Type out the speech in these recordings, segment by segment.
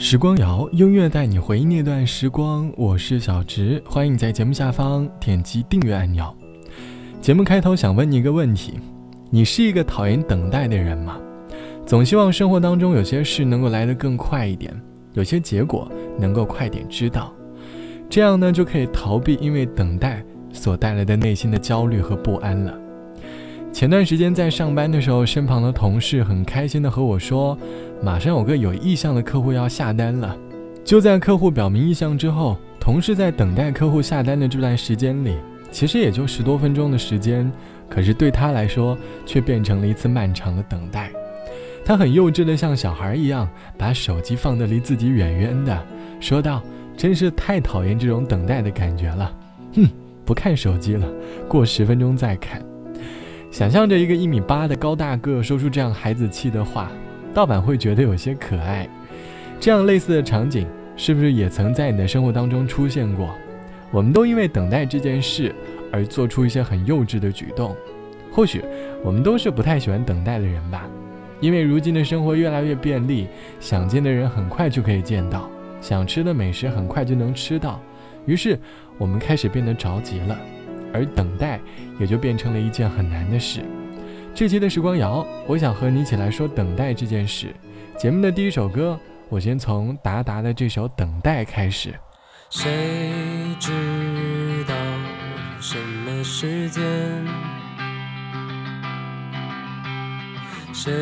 时光谣，音乐带你回忆那段时光。我是小植，欢迎在节目下方点击订阅按钮。节目开头想问你一个问题：你是一个讨厌等待的人吗？总希望生活当中有些事能够来得更快一点，有些结果能够快点知道，这样呢就可以逃避因为等待所带来的内心的焦虑和不安了。前段时间在上班的时候，身旁的同事很开心的和我说，马上有个有意向的客户要下单了。就在客户表明意向之后，同事在等待客户下单的这段时间里，其实也就十多分钟的时间，可是对他来说却变成了一次漫长的等待。他很幼稚的像小孩一样，把手机放得离自己远远的，说道：“真是太讨厌这种等待的感觉了。”哼，不看手机了，过十分钟再看。想象着一个一米八的高大个说出这样孩子气的话，盗版会觉得有些可爱。这样类似的场景，是不是也曾在你的生活当中出现过？我们都因为等待这件事而做出一些很幼稚的举动。或许我们都是不太喜欢等待的人吧，因为如今的生活越来越便利，想见的人很快就可以见到，想吃的美食很快就能吃到，于是我们开始变得着急了。而等待也就变成了一件很难的事。这期的时光谣，我想和你一起来说等待这件事。节目的第一首歌，我先从达达的这首《等待》开始。谁知道什么时间？谁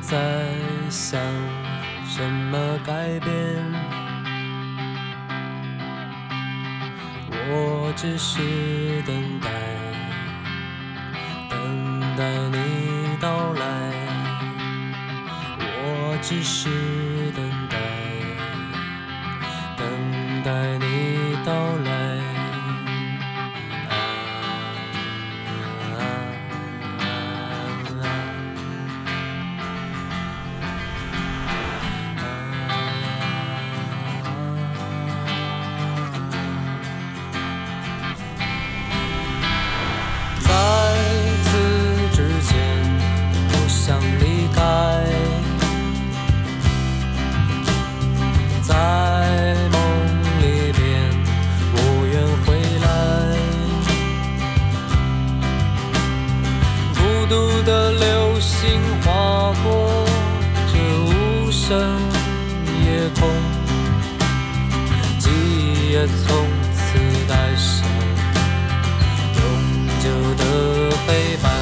在想什么改变？我只是等待，只是深夜空记忆也从此带上永久的黑白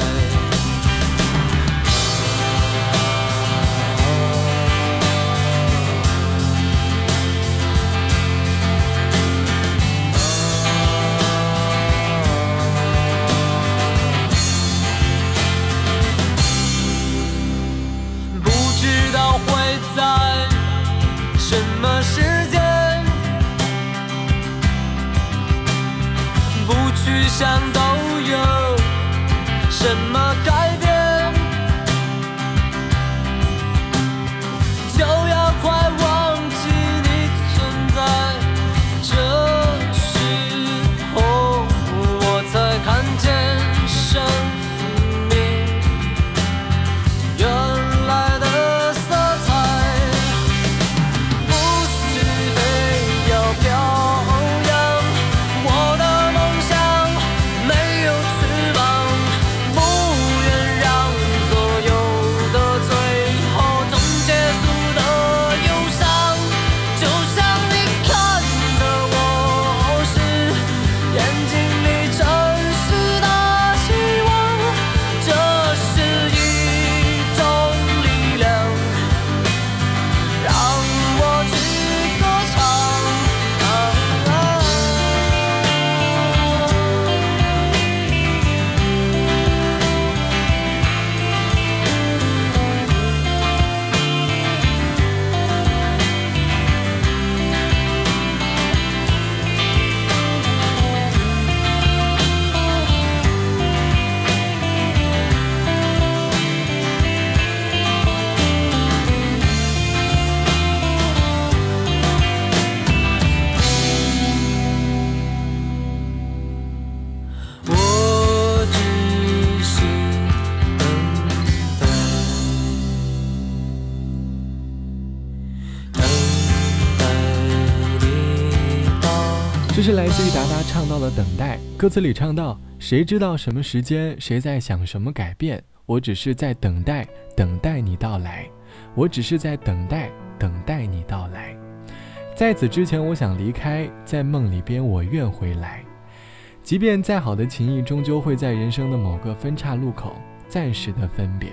是来自于达达唱到的《等待》，歌词里唱到：“谁知道什么时间，谁在想什么改变？我只是在等待，等待你到来。我只是在等待，等待你到来。在此之前，我想离开，在梦里边，我愿回来。即便再好的情谊，终究会在人生的某个分岔路口暂时的分别。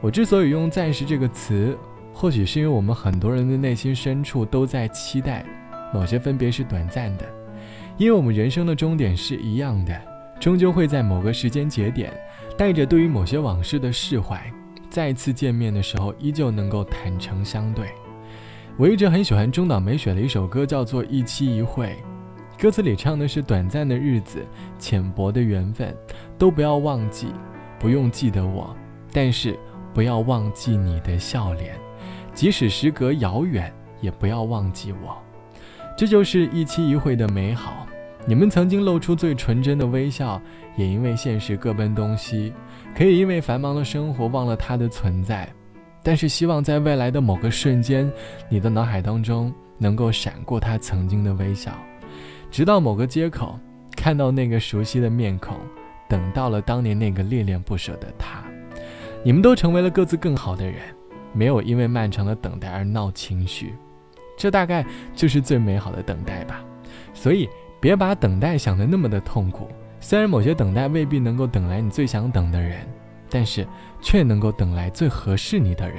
我之所以用‘暂时’这个词，或许是因为我们很多人的内心深处都在期待，某些分别是短暂的。”因为我们人生的终点是一样的，终究会在某个时间节点，带着对于某些往事的释怀，再次见面的时候，依旧能够坦诚相对。我一直很喜欢中岛美雪的一首歌，叫做《一期一会》，歌词里唱的是短暂的日子，浅薄的缘分，都不要忘记，不用记得我，但是不要忘记你的笑脸，即使时隔遥远，也不要忘记我。这就是一期一会的美好。你们曾经露出最纯真的微笑，也因为现实各奔东西，可以因为繁忙的生活忘了他的存在。但是希望在未来的某个瞬间，你的脑海当中能够闪过他曾经的微笑，直到某个街口看到那个熟悉的面孔，等到了当年那个恋恋不舍的他。你们都成为了各自更好的人，没有因为漫长的等待而闹情绪。这大概就是最美好的等待吧，所以别把等待想得那么的痛苦。虽然某些等待未必能够等来你最想等的人，但是却能够等来最合适你的人。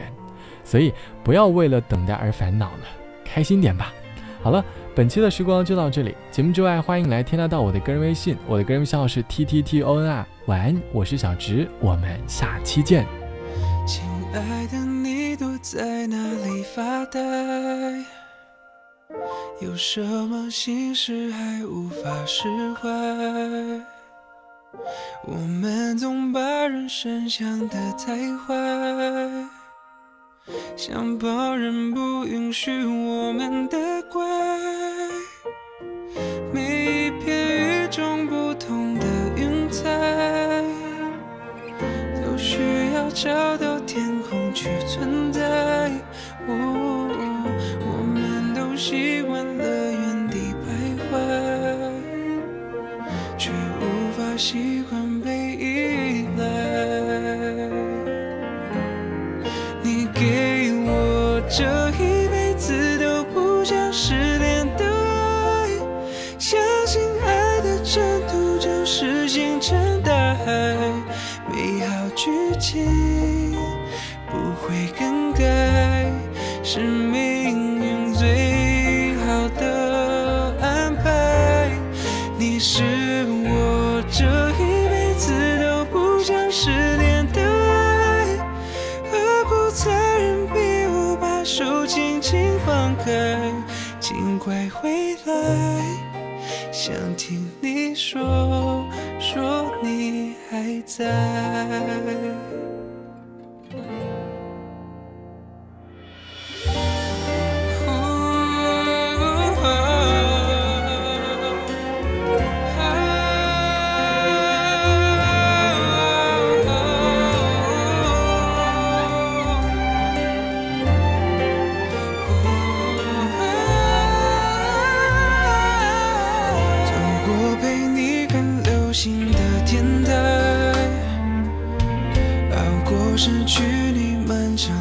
所以不要为了等待而烦恼了，开心点吧。好了，本期的时光就到这里。节目之外，欢迎来添加到我的个人微信，我的个人微信号是 t t t o n r。晚安，我是小直，我们下期见。亲爱的，你躲在哪里发呆？有什么心事还无法释怀？我们总把人生想得太坏，想旁人不允许我们的怪。每一片与众不同的云彩，都需要找到天空去存在。习惯了原地徘徊，却无法习惯。被依赖，你给我这一辈子都不想失联的爱，相信爱的征途就是星辰大海，美好剧情不会更改，是快回来，想听你说说你还在。心的天台熬过失去你漫长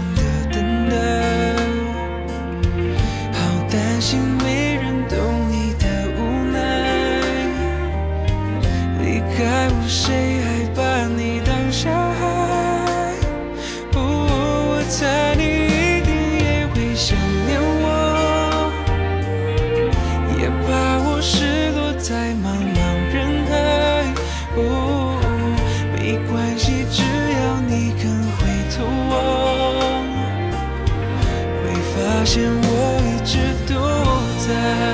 是。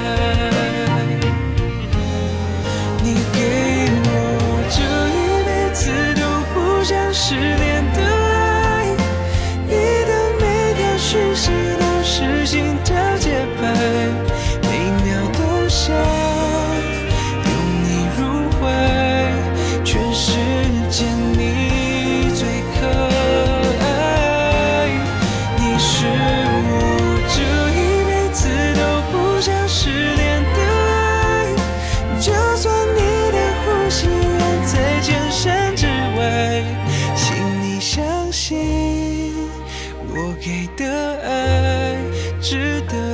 给的爱值得